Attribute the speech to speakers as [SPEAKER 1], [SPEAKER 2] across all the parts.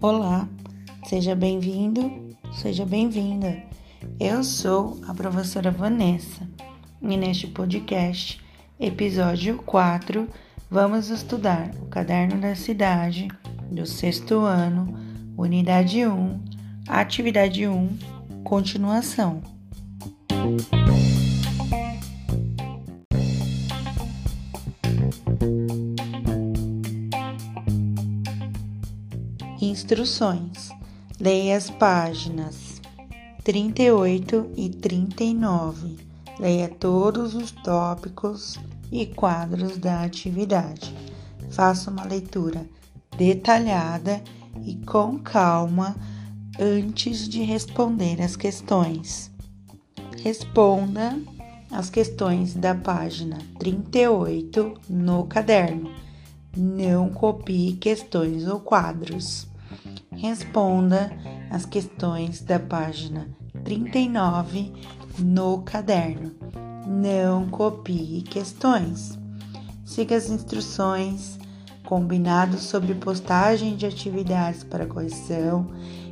[SPEAKER 1] Olá, seja bem-vindo, seja bem-vinda. Eu sou a professora Vanessa e neste podcast, episódio 4, vamos estudar o Caderno da Cidade do sexto ano, unidade 1, atividade 1, continuação. Instruções. Leia as páginas 38 e 39. Leia todos os tópicos e quadros da atividade. Faça uma leitura detalhada e com calma antes de responder as questões. Responda as questões da página 38 no caderno. Não copie questões ou quadros. Responda as questões da página 39 no caderno. Não copie questões. Siga as instruções combinados sobre postagem de atividades para correção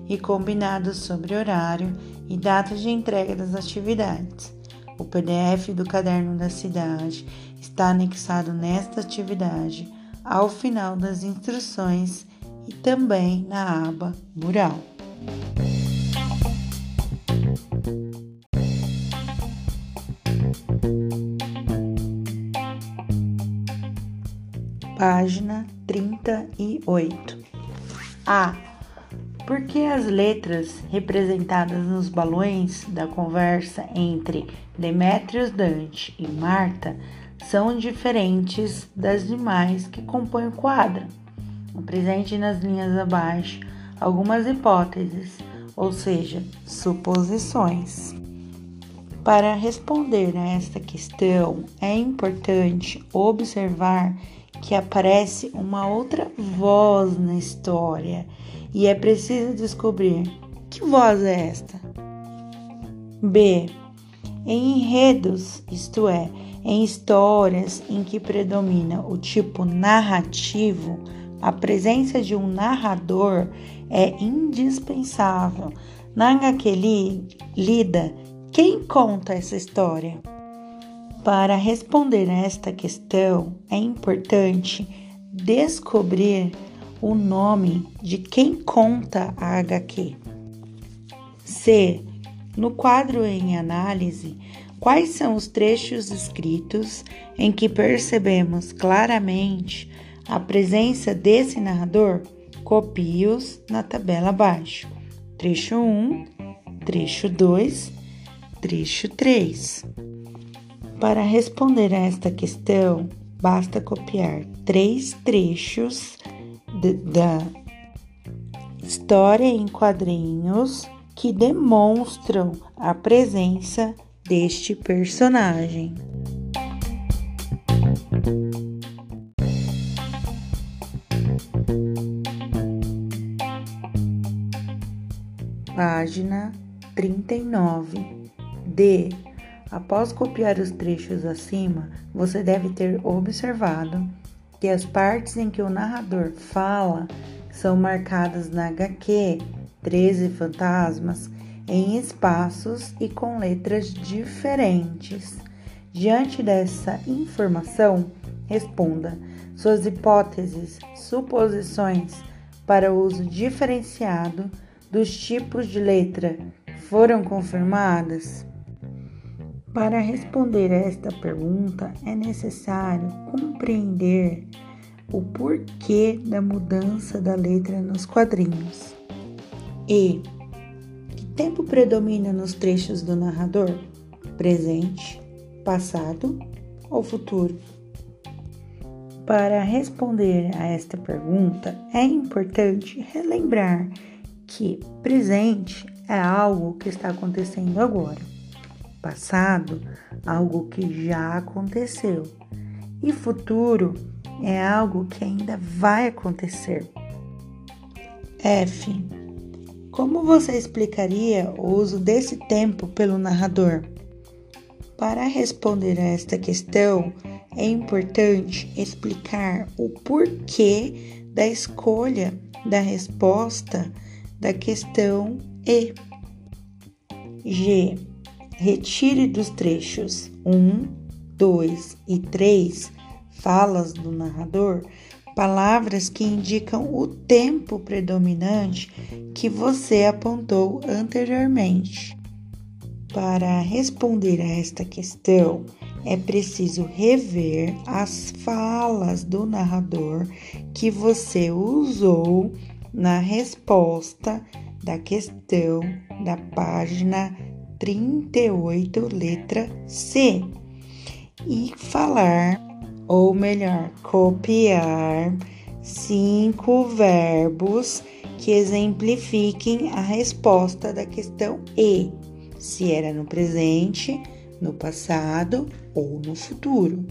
[SPEAKER 1] e combinados sobre horário e datas de entrega das atividades. O PDF do caderno da cidade está anexado nesta atividade ao final das instruções e também na aba Mural. Página 38. A. Por que as letras representadas nos balões da conversa entre Demétrios Dante e Marta são diferentes das demais que compõem o quadro? Apresente nas linhas abaixo algumas hipóteses, ou seja, suposições. Para responder a esta questão, é importante observar que aparece uma outra voz na história e é preciso descobrir que voz é esta. B. Em enredos, isto é, em histórias em que predomina o tipo narrativo, a presença de um narrador é indispensável. Na HQ lida, quem conta essa história? Para responder a esta questão, é importante descobrir o nome de quem conta a HQ. C. No quadro em análise, quais são os trechos escritos em que percebemos claramente a presença desse narrador, copie-os na tabela abaixo. Trecho 1, trecho 2, trecho 3. Para responder a esta questão, basta copiar três trechos de, da história em quadrinhos que demonstram a presença deste personagem. Página 39. D. Após copiar os trechos acima, você deve ter observado que as partes em que o narrador fala são marcadas na HQ 13 fantasmas em espaços e com letras diferentes. Diante dessa informação, responda suas hipóteses, suposições para uso diferenciado dos tipos de letra foram confirmadas? Para responder a esta pergunta, é necessário compreender o porquê da mudança da letra nos quadrinhos. E que tempo predomina nos trechos do narrador? Presente, passado ou futuro? Para responder a esta pergunta, é importante relembrar que presente é algo que está acontecendo agora, passado, algo que já aconteceu, e futuro é algo que ainda vai acontecer. F. Como você explicaria o uso desse tempo pelo narrador? Para responder a esta questão, é importante explicar o porquê da escolha da resposta da questão E. G. Retire dos trechos 1, 2 e 3 falas do narrador palavras que indicam o tempo predominante que você apontou anteriormente. Para responder a esta questão, é preciso rever as falas do narrador que você usou na resposta da questão da página 38, letra C, e falar, ou melhor, copiar cinco verbos que exemplifiquem a resposta da questão E, se era no presente, no passado ou no futuro.